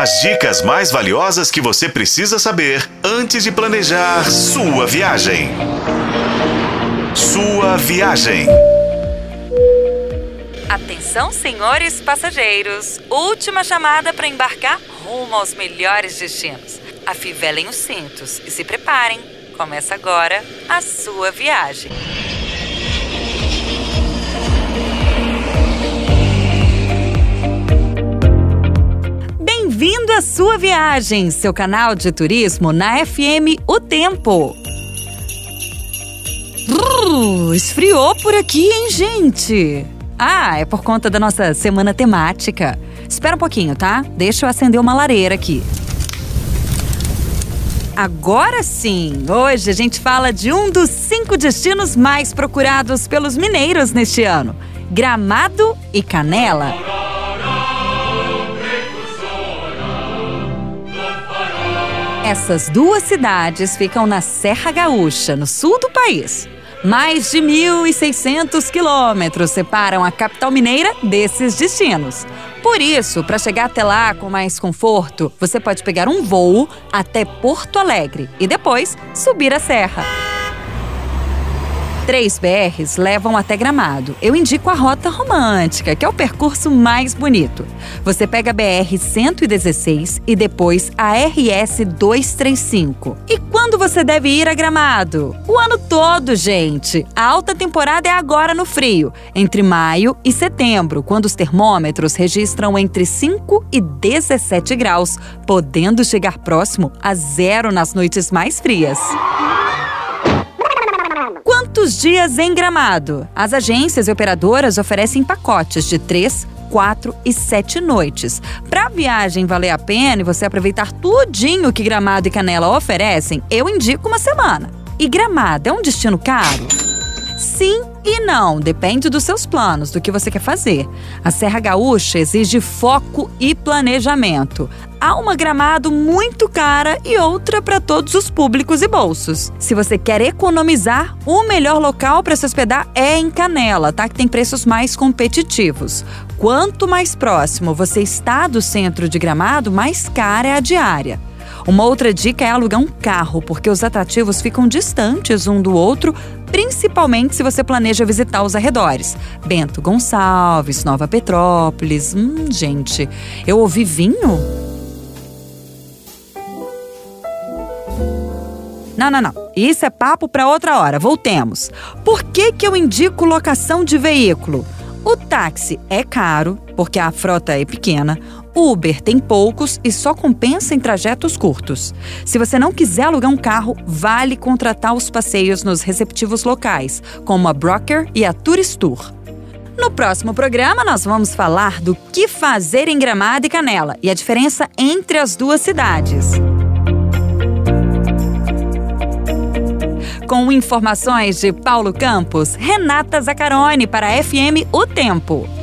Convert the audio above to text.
As dicas mais valiosas que você precisa saber antes de planejar sua viagem. Sua viagem. Atenção, senhores passageiros. Última chamada para embarcar rumo aos melhores destinos. Afivelem os cintos e se preparem. Começa agora a sua viagem. Sua viagem, seu canal de turismo na FM O Tempo. Esfriou por aqui, hein, gente? Ah, é por conta da nossa semana temática. Espera um pouquinho, tá? Deixa eu acender uma lareira aqui. Agora sim! Hoje a gente fala de um dos cinco destinos mais procurados pelos mineiros neste ano: Gramado e Canela. Essas duas cidades ficam na Serra Gaúcha, no sul do país. Mais de 1.600 quilômetros separam a capital mineira desses destinos. Por isso, para chegar até lá com mais conforto, você pode pegar um voo até Porto Alegre e depois subir a serra. Três BRs levam até Gramado. Eu indico a Rota Romântica, que é o percurso mais bonito. Você pega a BR-116 e depois a RS-235. E quando você deve ir a Gramado? O ano todo, gente! A alta temporada é agora no frio, entre maio e setembro, quando os termômetros registram entre 5 e 17 graus, podendo chegar próximo a zero nas noites mais frias. Quantos dias em Gramado? As agências e operadoras oferecem pacotes de 3, 4 e 7 noites. Para a viagem valer a pena e você aproveitar tudinho que Gramado e Canela oferecem, eu indico uma semana. E Gramado é um destino caro? Sim e não, depende dos seus planos, do que você quer fazer. A Serra Gaúcha exige foco e planejamento. Há uma gramado muito cara e outra para todos os públicos e bolsos. Se você quer economizar, o melhor local para se hospedar é em Canela, tá? Que tem preços mais competitivos. Quanto mais próximo você está do centro de Gramado, mais cara é a diária. Uma outra dica é alugar um carro, porque os atrativos ficam distantes um do outro, principalmente se você planeja visitar os arredores. Bento Gonçalves, Nova Petrópolis. Hum, gente, eu ouvi vinho? Não, não, não. Isso é papo para outra hora. Voltemos. Por que, que eu indico locação de veículo? O táxi é caro, porque a frota é pequena. Uber tem poucos e só compensa em trajetos curtos. Se você não quiser alugar um carro, vale contratar os passeios nos receptivos locais, como a Broker e a Turistur. No próximo programa, nós vamos falar do que fazer em Gramado e Canela e a diferença entre as duas cidades. Com informações de Paulo Campos, Renata Zacarone para a FM O Tempo.